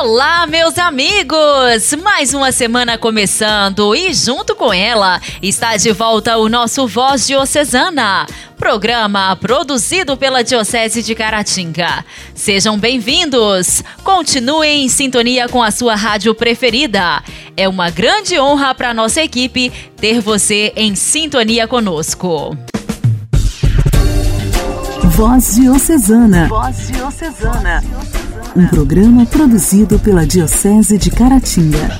Olá, meus amigos! Mais uma semana começando e junto com ela está de volta o nosso Voz Diocesana, programa produzido pela Diocese de Caratinga. Sejam bem-vindos! Continuem em sintonia com a sua rádio preferida. É uma grande honra para nossa equipe ter você em sintonia conosco. Voz Diocesana. Voz Diocesana um programa produzido pela Diocese de Caratinga.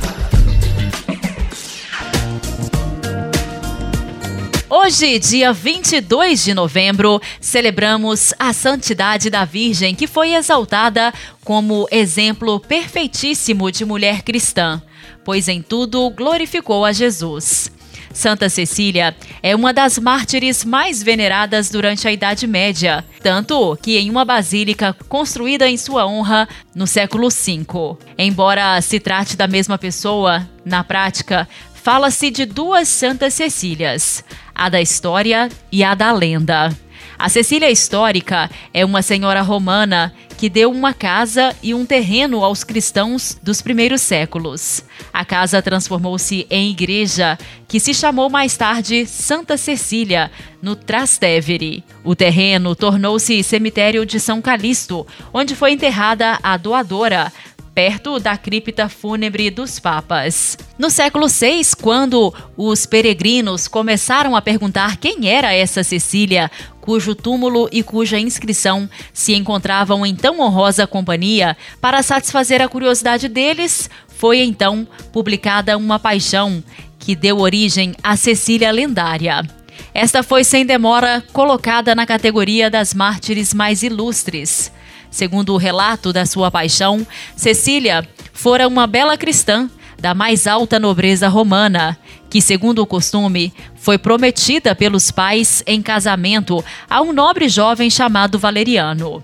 Hoje, dia 22 de novembro, celebramos a Santidade da Virgem, que foi exaltada como exemplo perfeitíssimo de mulher cristã, pois em tudo glorificou a Jesus. Santa Cecília é uma das mártires mais veneradas durante a Idade Média, tanto que em uma basílica construída em sua honra no século V. Embora se trate da mesma pessoa, na prática, fala-se de duas Santas Cecílias, a da história e a da lenda. A Cecília histórica é uma senhora romana que deu uma casa e um terreno aos cristãos dos primeiros séculos. A casa transformou-se em igreja, que se chamou mais tarde Santa Cecília, no Trastevere. O terreno tornou-se cemitério de São Calixto, onde foi enterrada a doadora, perto da cripta fúnebre dos papas. No século VI, quando os peregrinos começaram a perguntar quem era essa Cecília, cujo túmulo e cuja inscrição se encontravam em tão honrosa companhia, para satisfazer a curiosidade deles, foi então publicada uma paixão que deu origem à Cecília lendária. Esta foi sem demora colocada na categoria das mártires mais ilustres. Segundo o relato da sua paixão, Cecília fora uma bela cristã da mais alta nobreza romana, que, segundo o costume, foi prometida pelos pais em casamento a um nobre jovem chamado Valeriano.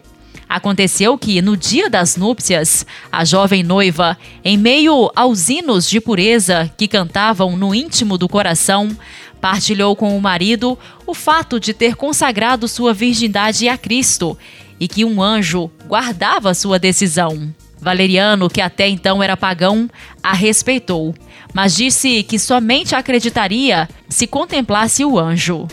Aconteceu que, no dia das núpcias, a jovem noiva, em meio aos hinos de pureza que cantavam no íntimo do coração, partilhou com o marido o fato de ter consagrado sua virgindade a Cristo e que um anjo guardava sua decisão. Valeriano, que até então era pagão, a respeitou, mas disse que somente acreditaria se contemplasse o anjo.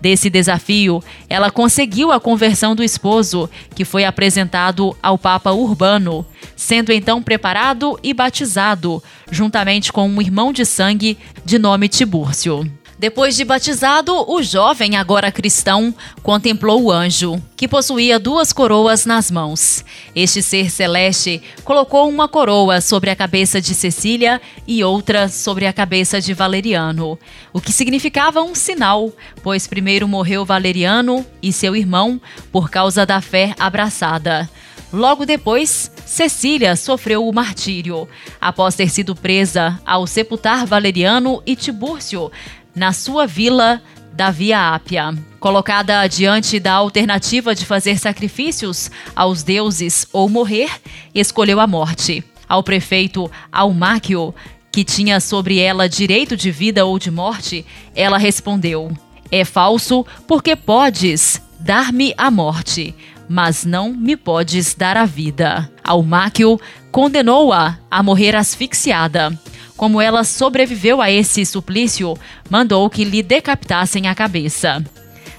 Desse desafio, ela conseguiu a conversão do esposo, que foi apresentado ao Papa Urbano, sendo então preparado e batizado, juntamente com um irmão de sangue de nome Tibúrcio. Depois de batizado, o jovem, agora cristão, contemplou o anjo, que possuía duas coroas nas mãos. Este ser celeste colocou uma coroa sobre a cabeça de Cecília e outra sobre a cabeça de Valeriano, o que significava um sinal, pois primeiro morreu Valeriano e seu irmão por causa da fé abraçada. Logo depois, Cecília sofreu o martírio, após ter sido presa ao sepultar Valeriano e Tibúrcio na sua vila da Via Ápia. Colocada diante da alternativa de fazer sacrifícios aos deuses ou morrer, escolheu a morte. Ao prefeito Almáquio, que tinha sobre ela direito de vida ou de morte, ela respondeu: É falso, porque podes dar-me a morte, mas não me podes dar a vida. Almáquio condenou-a a morrer asfixiada. Como ela sobreviveu a esse suplício, mandou que lhe decapitassem a cabeça.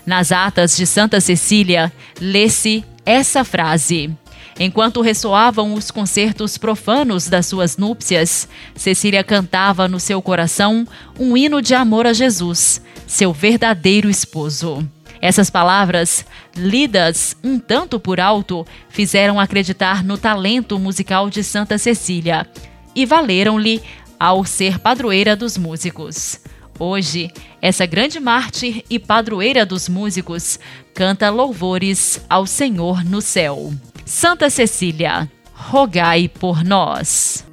Nas atas de Santa Cecília, lê-se essa frase. Enquanto ressoavam os concertos profanos das suas núpcias, Cecília cantava no seu coração um hino de amor a Jesus, seu verdadeiro esposo. Essas palavras, lidas um tanto por alto, fizeram acreditar no talento musical de Santa Cecília e valeram-lhe ao ser padroeira dos músicos. Hoje, essa grande mártir e padroeira dos músicos canta louvores ao Senhor no céu. Santa Cecília, rogai por nós.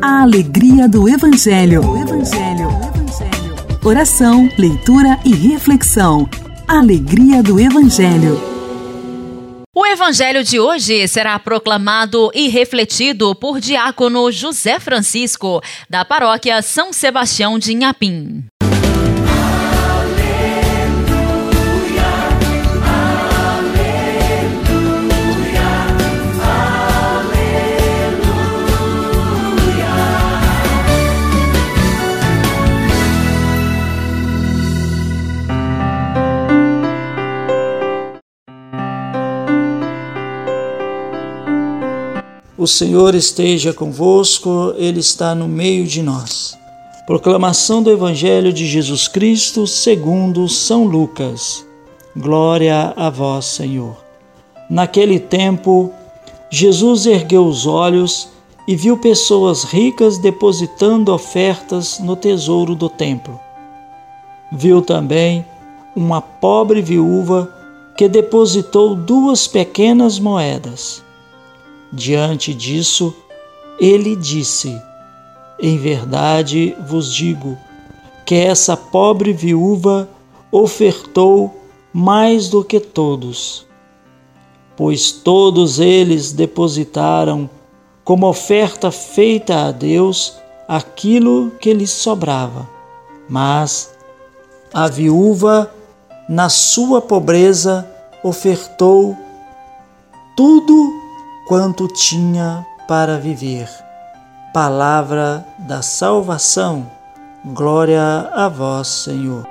A alegria do Evangelho. O Evangelho. O Evangelho. Oração, leitura e reflexão. Alegria do Evangelho. O evangelho de hoje será proclamado e refletido por diácono José Francisco, da paróquia São Sebastião de Inhapim. O Senhor esteja convosco, Ele está no meio de nós. Proclamação do Evangelho de Jesus Cristo segundo São Lucas. Glória a vós, Senhor. Naquele tempo, Jesus ergueu os olhos e viu pessoas ricas depositando ofertas no tesouro do templo. Viu também uma pobre viúva que depositou duas pequenas moedas. Diante disso, ele disse: Em verdade vos digo que essa pobre viúva ofertou mais do que todos, pois todos eles depositaram como oferta feita a Deus aquilo que lhes sobrava. Mas a viúva, na sua pobreza, ofertou tudo quanto tinha para viver. Palavra da salvação, glória a vós, Senhor.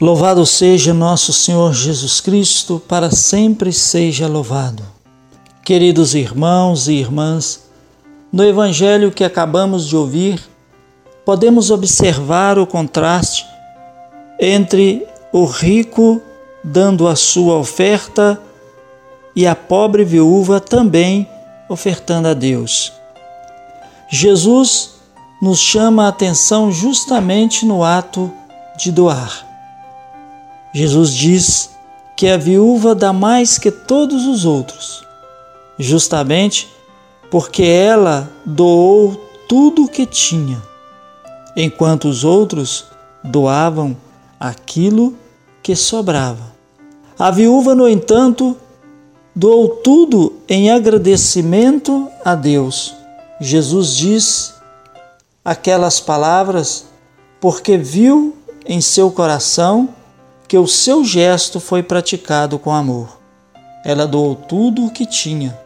Louvado seja nosso Senhor Jesus Cristo, para sempre seja louvado. Queridos irmãos e irmãs, no Evangelho que acabamos de ouvir, podemos observar o contraste entre o rico dando a sua oferta e a pobre viúva também ofertando a Deus. Jesus nos chama a atenção justamente no ato de doar. Jesus diz que a viúva dá mais que todos os outros, justamente porque ela doou tudo o que tinha, enquanto os outros doavam aquilo que sobrava. A viúva, no entanto, doou tudo em agradecimento a Deus. Jesus diz aquelas palavras porque viu em seu coração que o seu gesto foi praticado com amor. Ela doou tudo o que tinha,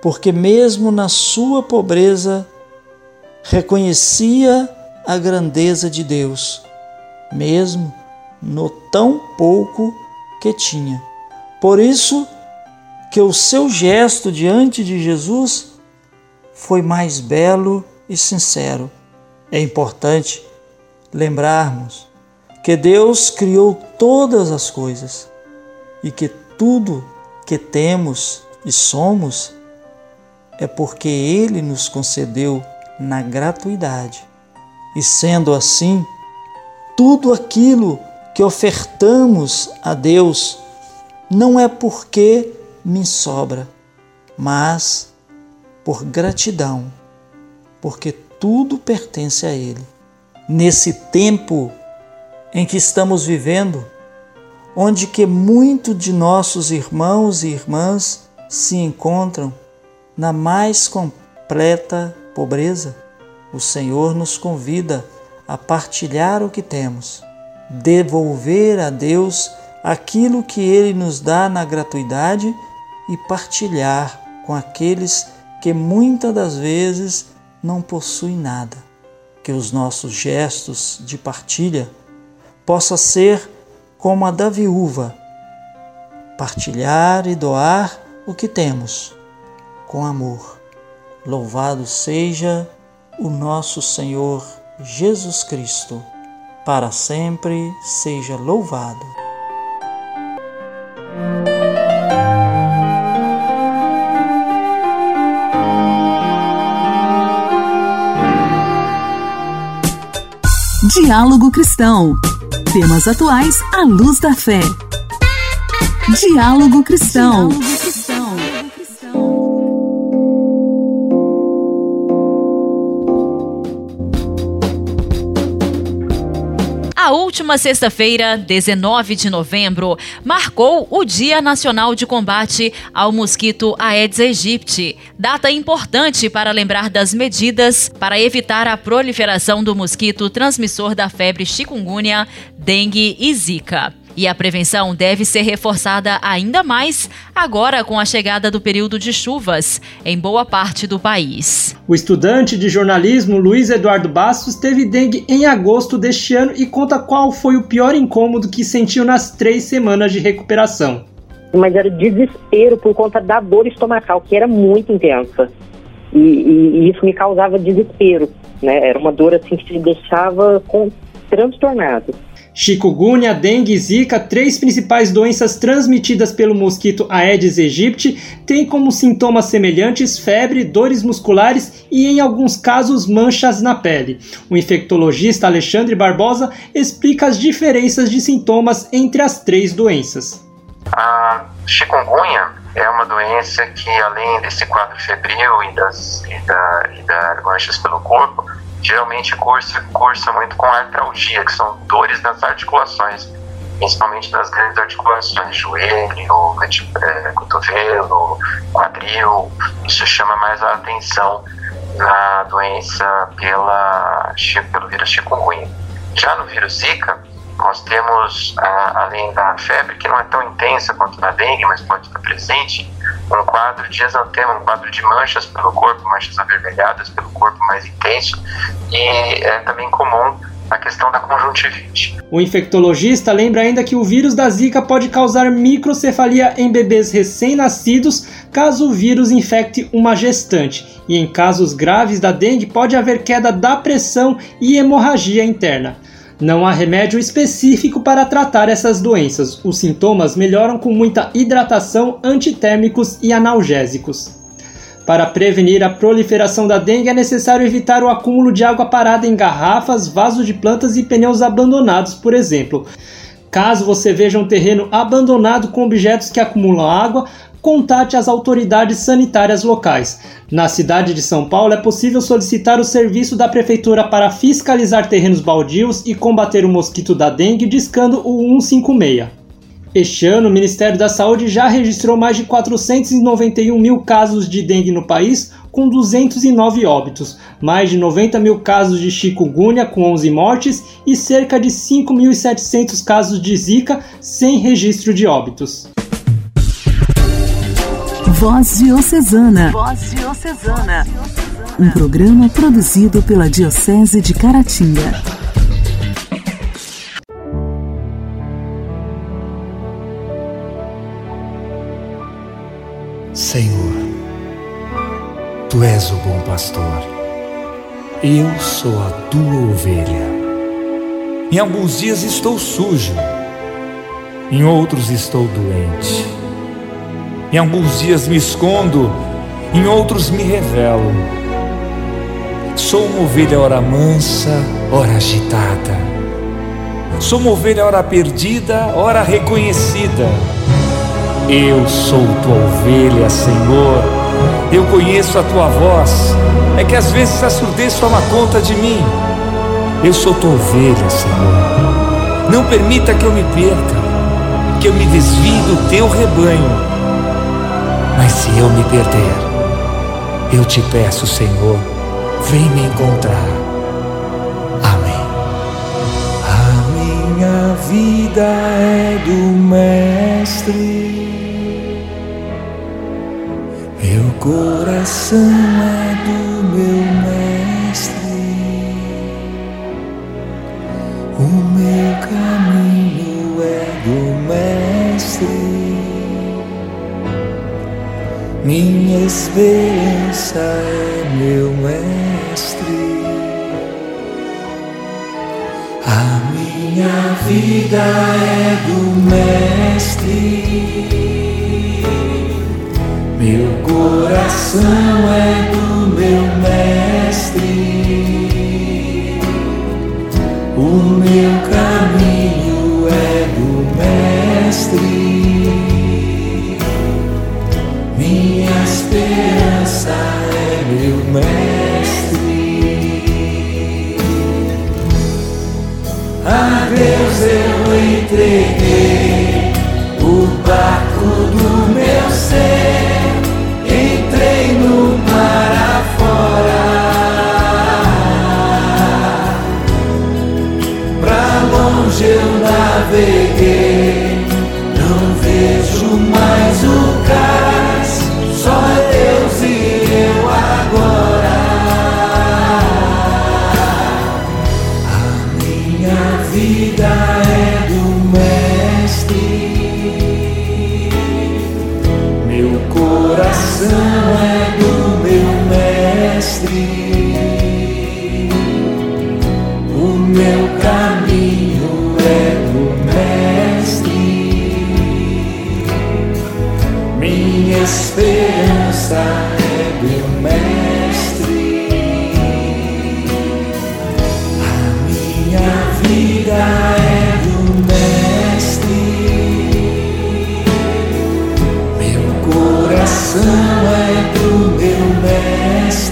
porque, mesmo na sua pobreza, reconhecia a grandeza de Deus mesmo no tão pouco que tinha. Por isso que o seu gesto diante de Jesus foi mais belo e sincero. É importante lembrarmos que Deus criou todas as coisas e que tudo que temos e somos é porque Ele nos concedeu na gratuidade. E sendo assim, tudo aquilo que ofertamos a Deus não é porque me sobra, mas por gratidão, porque tudo pertence a Ele. Nesse tempo em que estamos vivendo, onde que muito de nossos irmãos e irmãs se encontram na mais completa pobreza, o Senhor nos convida a partilhar o que temos, devolver a Deus aquilo que Ele nos dá na gratuidade e partilhar com aqueles que muitas das vezes não possuem nada. Que os nossos gestos de partilha possa ser como a da viúva, partilhar e doar o que temos com amor. Louvado seja o nosso Senhor Jesus Cristo, para sempre seja louvado. Diálogo Cristão. Temas atuais à luz da fé. Diálogo Cristão. Diálogo A última sexta-feira, 19 de novembro, marcou o Dia Nacional de Combate ao Mosquito Aedes aegypti, data importante para lembrar das medidas para evitar a proliferação do mosquito transmissor da febre chikungunya, dengue e zika. E a prevenção deve ser reforçada ainda mais agora com a chegada do período de chuvas em boa parte do país. O estudante de jornalismo Luiz Eduardo Bastos teve dengue em agosto deste ano e conta qual foi o pior incômodo que sentiu nas três semanas de recuperação. Mas era desespero por conta da dor estomacal, que era muito intensa. E, e, e isso me causava desespero. Né? Era uma dor assim que te deixava com, transtornado. Chikungunya, dengue e zika, três principais doenças transmitidas pelo mosquito Aedes aegypti, têm como sintomas semelhantes febre, dores musculares e, em alguns casos, manchas na pele. O infectologista Alexandre Barbosa explica as diferenças de sintomas entre as três doenças. A chikungunya é uma doença que, além desse quadro febril e das, e da, e das manchas pelo corpo, geralmente cursa, cursa muito com artralgia, que são dores nas articulações, principalmente nas grandes articulações, joelho, é, cotovelo, quadril. Isso chama mais a atenção na doença pela, pelo vírus chikungunya. Já no vírus Zika, nós temos, além da febre, que não é tão intensa quanto na dengue, mas pode estar presente, um quadro de exantema, um quadro de manchas pelo corpo, manchas avermelhadas pelo corpo mais intenso, e é também comum a questão da conjuntivite. O infectologista lembra ainda que o vírus da Zika pode causar microcefalia em bebês recém-nascidos caso o vírus infecte uma gestante, e em casos graves da dengue pode haver queda da pressão e hemorragia interna. Não há remédio específico para tratar essas doenças. Os sintomas melhoram com muita hidratação, antitérmicos e analgésicos. Para prevenir a proliferação da dengue é necessário evitar o acúmulo de água parada em garrafas, vasos de plantas e pneus abandonados, por exemplo. Caso você veja um terreno abandonado com objetos que acumulam água, contate as autoridades sanitárias locais. Na cidade de São Paulo é possível solicitar o serviço da prefeitura para fiscalizar terrenos baldios e combater o mosquito da dengue discando o 156. Este ano, o Ministério da Saúde já registrou mais de 491 mil casos de dengue no país, com 209 óbitos, mais de 90 mil casos de chikungunya, com 11 mortes, e cerca de 5.700 casos de zika, sem registro de óbitos. Voz Diocesana. Voz Diocesana. Um programa produzido pela Diocese de Caratinga. Senhor, Tu és o bom pastor. Eu sou a tua ovelha. Em alguns dias estou sujo, em outros estou doente em alguns dias me escondo, em outros me revelo. Sou uma ovelha ora mansa, ora agitada. Sou uma ovelha ora perdida, ora reconhecida. Eu sou tua ovelha, Senhor. Eu conheço a tua voz. É que às vezes a surdez toma conta de mim. Eu sou tua ovelha, Senhor. Não permita que eu me perca, que eu me desvie do teu rebanho mas se eu me perder, eu te peço, Senhor, vem me encontrar. Amém. A minha vida é do Mestre, meu coração é do meu Mestre, o meu caminho é do Mestre. Minha esperança é meu mestre. A minha vida é do mestre. Meu coração é do meu mestre. O meu caminho é do mestre. Esperança é meu mestre. A Deus eu entreguei o barco do meu ser,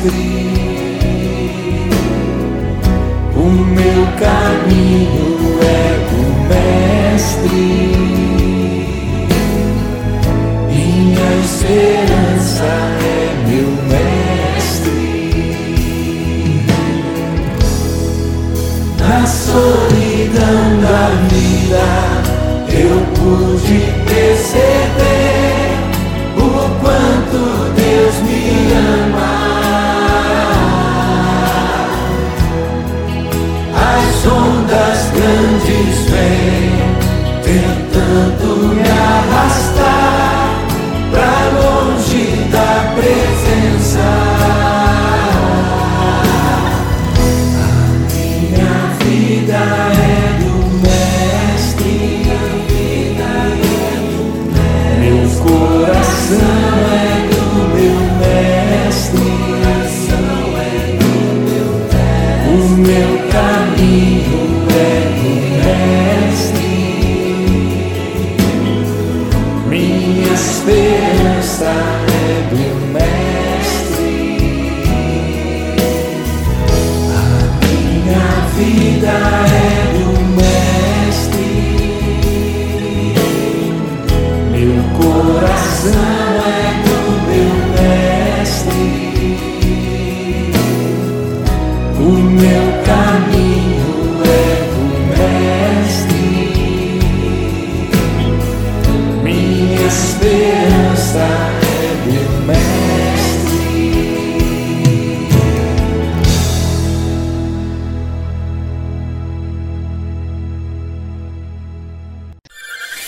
O meu caminho yeah.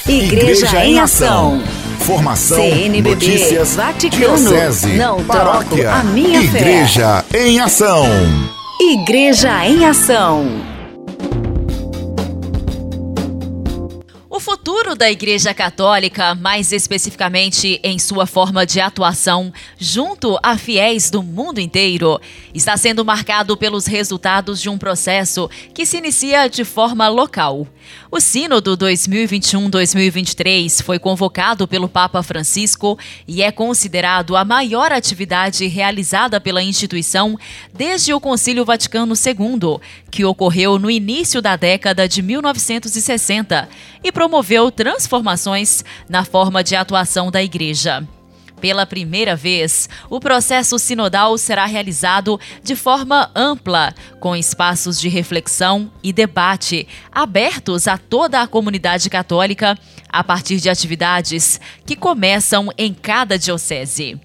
Igreja, em Ação. Formação, CNBB, notícias, Vaticano, diocese, não paróquia, troco a minha fé. Igreja em Ação. Igreja em Ação. O futuro da Igreja Católica, mais especificamente em sua forma de atuação junto a fiéis do mundo inteiro, está sendo marcado pelos resultados de um processo que se inicia de forma local. O Sínodo 2021-2023 foi convocado pelo Papa Francisco e é considerado a maior atividade realizada pela instituição desde o Concílio Vaticano II, que ocorreu no início da década de 1960 e promoveu transformações na forma de atuação da Igreja. Pela primeira vez, o processo sinodal será realizado de forma ampla, com espaços de reflexão e debate abertos a toda a comunidade católica a partir de atividades que começam em cada diocese.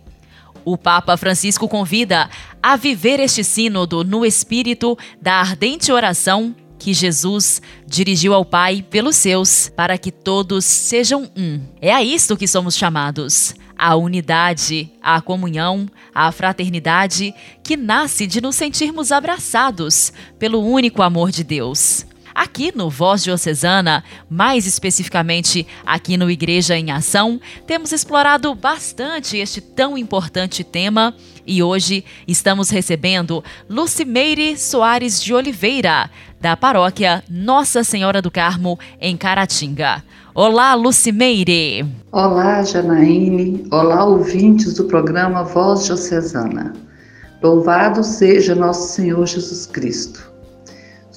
O Papa Francisco convida a viver este sínodo no espírito da ardente oração que Jesus dirigiu ao Pai pelos seus, para que todos sejam um. É a isto que somos chamados. A unidade, a comunhão, a fraternidade que nasce de nos sentirmos abraçados pelo único amor de Deus. Aqui no Voz Diocesana, mais especificamente aqui no Igreja em Ação, temos explorado bastante este tão importante tema e hoje estamos recebendo Lucimeire Soares de Oliveira, da paróquia Nossa Senhora do Carmo, em Caratinga. Olá, Lucimeire! Olá, Janaíne. Olá, ouvintes do programa Voz Diocesana. Louvado seja nosso Senhor Jesus Cristo.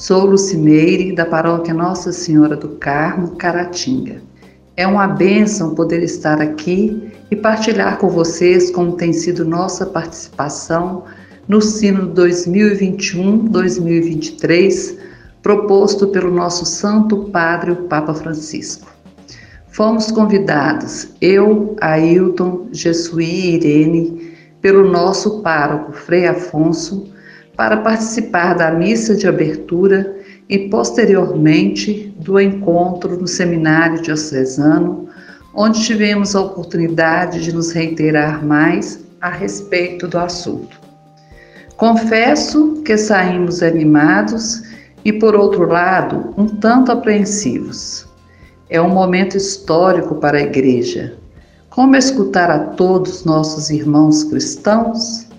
Sou Lucimeire, da paróquia Nossa Senhora do Carmo, Caratinga. É uma bênção poder estar aqui e partilhar com vocês como tem sido nossa participação no Sino 2021-2023, proposto pelo nosso Santo Padre, o Papa Francisco. Fomos convidados, eu, Ailton, Jesuí e Irene, pelo nosso pároco Frei Afonso, para participar da missa de abertura e posteriormente do encontro no seminário diocesano, onde tivemos a oportunidade de nos reiterar mais a respeito do assunto. Confesso que saímos animados e, por outro lado, um tanto apreensivos. É um momento histórico para a Igreja. Como escutar a todos nossos irmãos cristãos?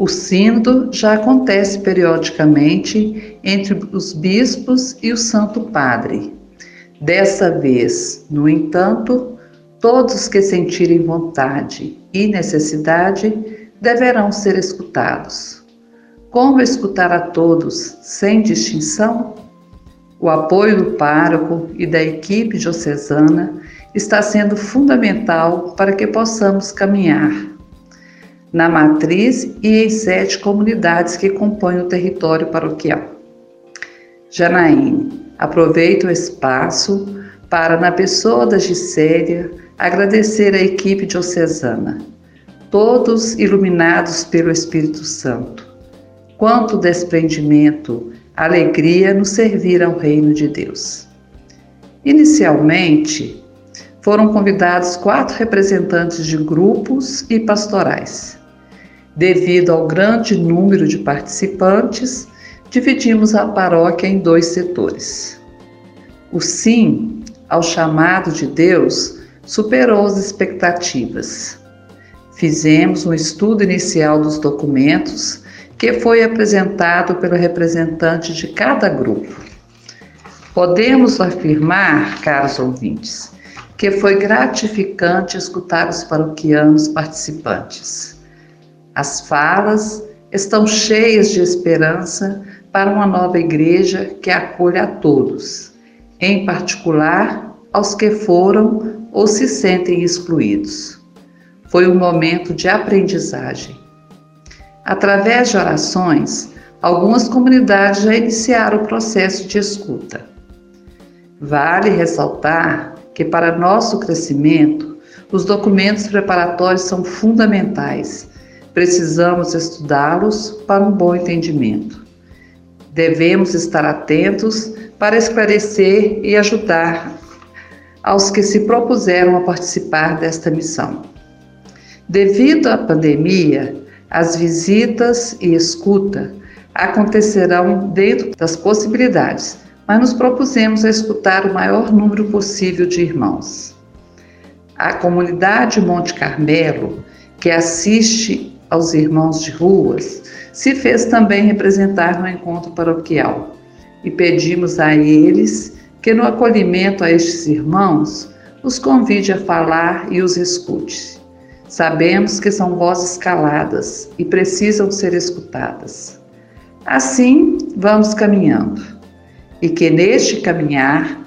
O sínodo já acontece periodicamente entre os bispos e o Santo Padre. Dessa vez, no entanto, todos que sentirem vontade e necessidade deverão ser escutados. Como escutar a todos sem distinção? O apoio do pároco e da equipe diocesana está sendo fundamental para que possamos caminhar na matriz e em sete comunidades que compõem o território paroquial. Janaíne, aproveito o espaço para, na pessoa da Gisélia, agradecer a equipe diocesana, todos iluminados pelo Espírito Santo. Quanto desprendimento, alegria no servir ao reino de Deus. Inicialmente, foram convidados quatro representantes de grupos e pastorais. Devido ao grande número de participantes, dividimos a paróquia em dois setores. O sim ao chamado de Deus superou as expectativas. Fizemos um estudo inicial dos documentos que foi apresentado pelo representante de cada grupo. Podemos afirmar, caros ouvintes, que foi gratificante escutar os paroquianos participantes. As falas estão cheias de esperança para uma nova igreja que acolha a todos, em particular aos que foram ou se sentem excluídos. Foi um momento de aprendizagem. Através de orações, algumas comunidades já iniciaram o processo de escuta. Vale ressaltar que, para nosso crescimento, os documentos preparatórios são fundamentais Precisamos estudá-los para um bom entendimento. Devemos estar atentos para esclarecer e ajudar aos que se propuseram a participar desta missão. Devido à pandemia, as visitas e escuta acontecerão dentro das possibilidades, mas nos propusemos a escutar o maior número possível de irmãos. A comunidade Monte Carmelo, que assiste aos irmãos de ruas, se fez também representar no encontro paroquial. E pedimos a eles que, no acolhimento a estes irmãos, os convide a falar e os escute. Sabemos que são vozes caladas e precisam ser escutadas. Assim, vamos caminhando. E que neste caminhar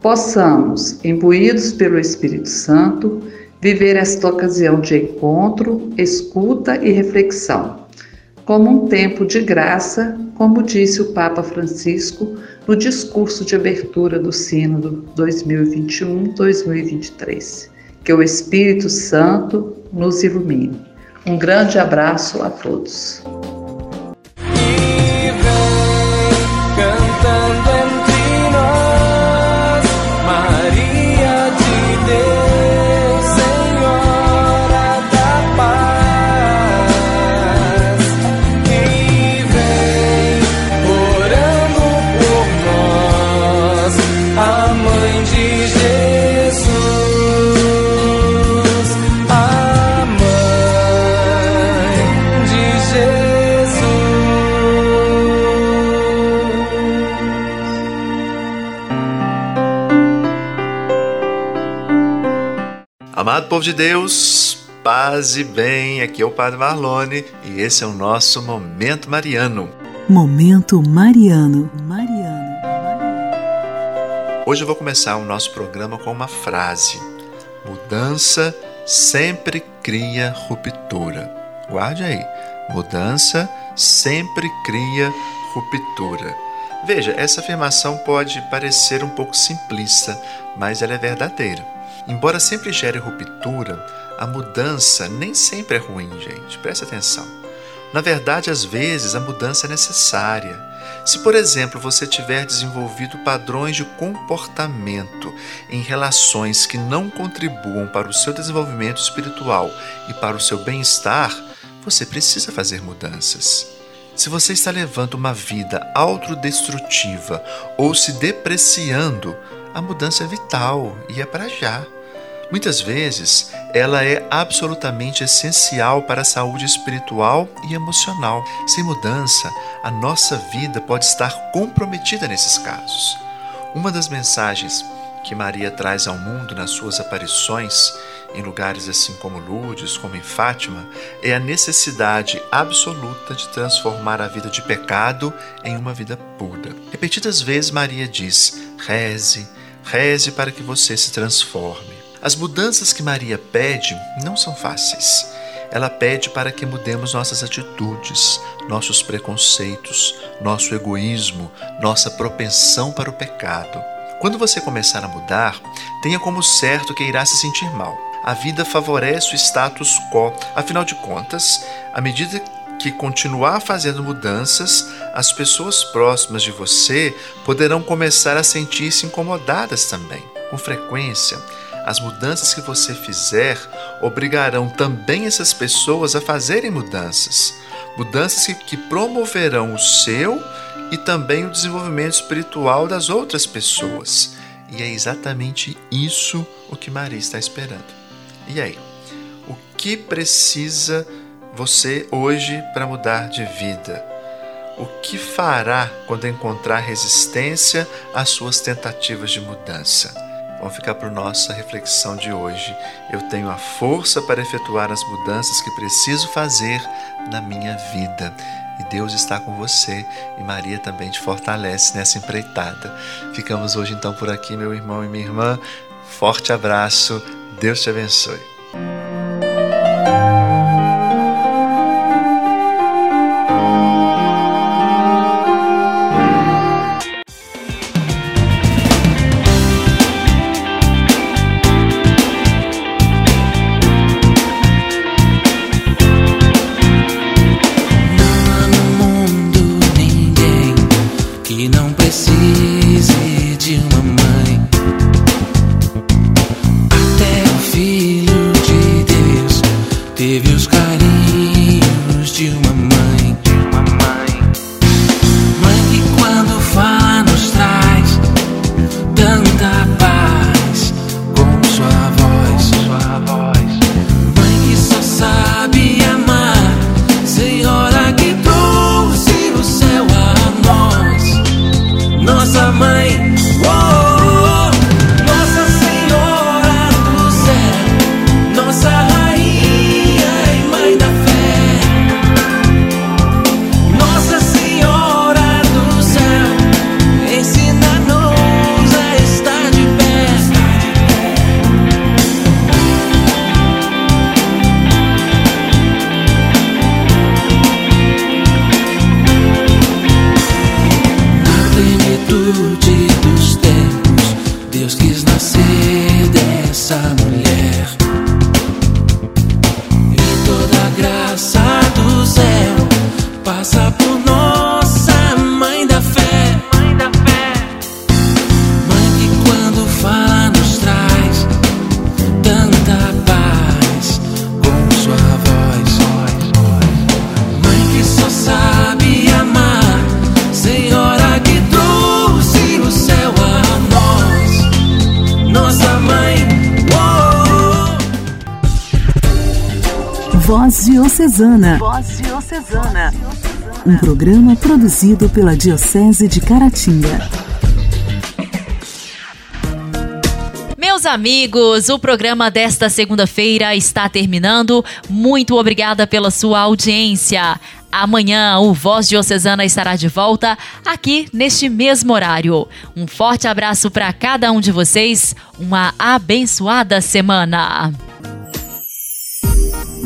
possamos, imbuídos pelo Espírito Santo, viver esta ocasião de encontro, escuta e reflexão, como um tempo de graça, como disse o Papa Francisco no discurso de abertura do Sínodo 2021-2023. Que o Espírito Santo nos ilumine. Um grande abraço a todos. Amado povo de Deus, paz e bem, aqui é o Padre Marlone e esse é o nosso Momento Mariano. Momento Mariano. Mariano. Hoje eu vou começar o nosso programa com uma frase: Mudança sempre cria ruptura. Guarde aí. Mudança sempre cria ruptura. Veja, essa afirmação pode parecer um pouco simplista, mas ela é verdadeira. Embora sempre gere ruptura, a mudança nem sempre é ruim, gente. Preste atenção. Na verdade, às vezes a mudança é necessária. Se, por exemplo, você tiver desenvolvido padrões de comportamento em relações que não contribuam para o seu desenvolvimento espiritual e para o seu bem-estar, você precisa fazer mudanças. Se você está levando uma vida autodestrutiva ou se depreciando, a mudança é vital e é para já. Muitas vezes, ela é absolutamente essencial para a saúde espiritual e emocional. Sem mudança, a nossa vida pode estar comprometida nesses casos. Uma das mensagens que Maria traz ao mundo nas suas aparições, em lugares assim como Lourdes, como em Fátima, é a necessidade absoluta de transformar a vida de pecado em uma vida pura. Repetidas vezes Maria diz: reze, reze para que você se transforme. As mudanças que Maria pede não são fáceis. Ela pede para que mudemos nossas atitudes, nossos preconceitos, nosso egoísmo, nossa propensão para o pecado. Quando você começar a mudar, tenha como certo que irá se sentir mal. A vida favorece o status quo, afinal de contas, à medida que continuar fazendo mudanças, as pessoas próximas de você poderão começar a sentir-se incomodadas também. Com frequência, as mudanças que você fizer obrigarão também essas pessoas a fazerem mudanças. Mudanças que, promoverão o seu e também o desenvolvimento espiritual das outras pessoas. E é exatamente isso o que Maria está esperando. E aí? O que precisa você hoje para mudar de vida? O que fará quando encontrar resistência às suas tentativas de mudança? Vamos ficar para nossa reflexão de hoje. Eu tenho a força para efetuar as mudanças que preciso fazer na minha vida. E Deus está com você e Maria também te fortalece nessa empreitada. Ficamos hoje então por aqui, meu irmão e minha irmã. Forte abraço. Deus te abençoe. Voz Diocesana. Voz Diocesana. Um programa produzido pela Diocese de Caratinga. Meus amigos, o programa desta segunda-feira está terminando. Muito obrigada pela sua audiência. Amanhã o Voz Diocesana estará de volta aqui neste mesmo horário. Um forte abraço para cada um de vocês, uma abençoada semana.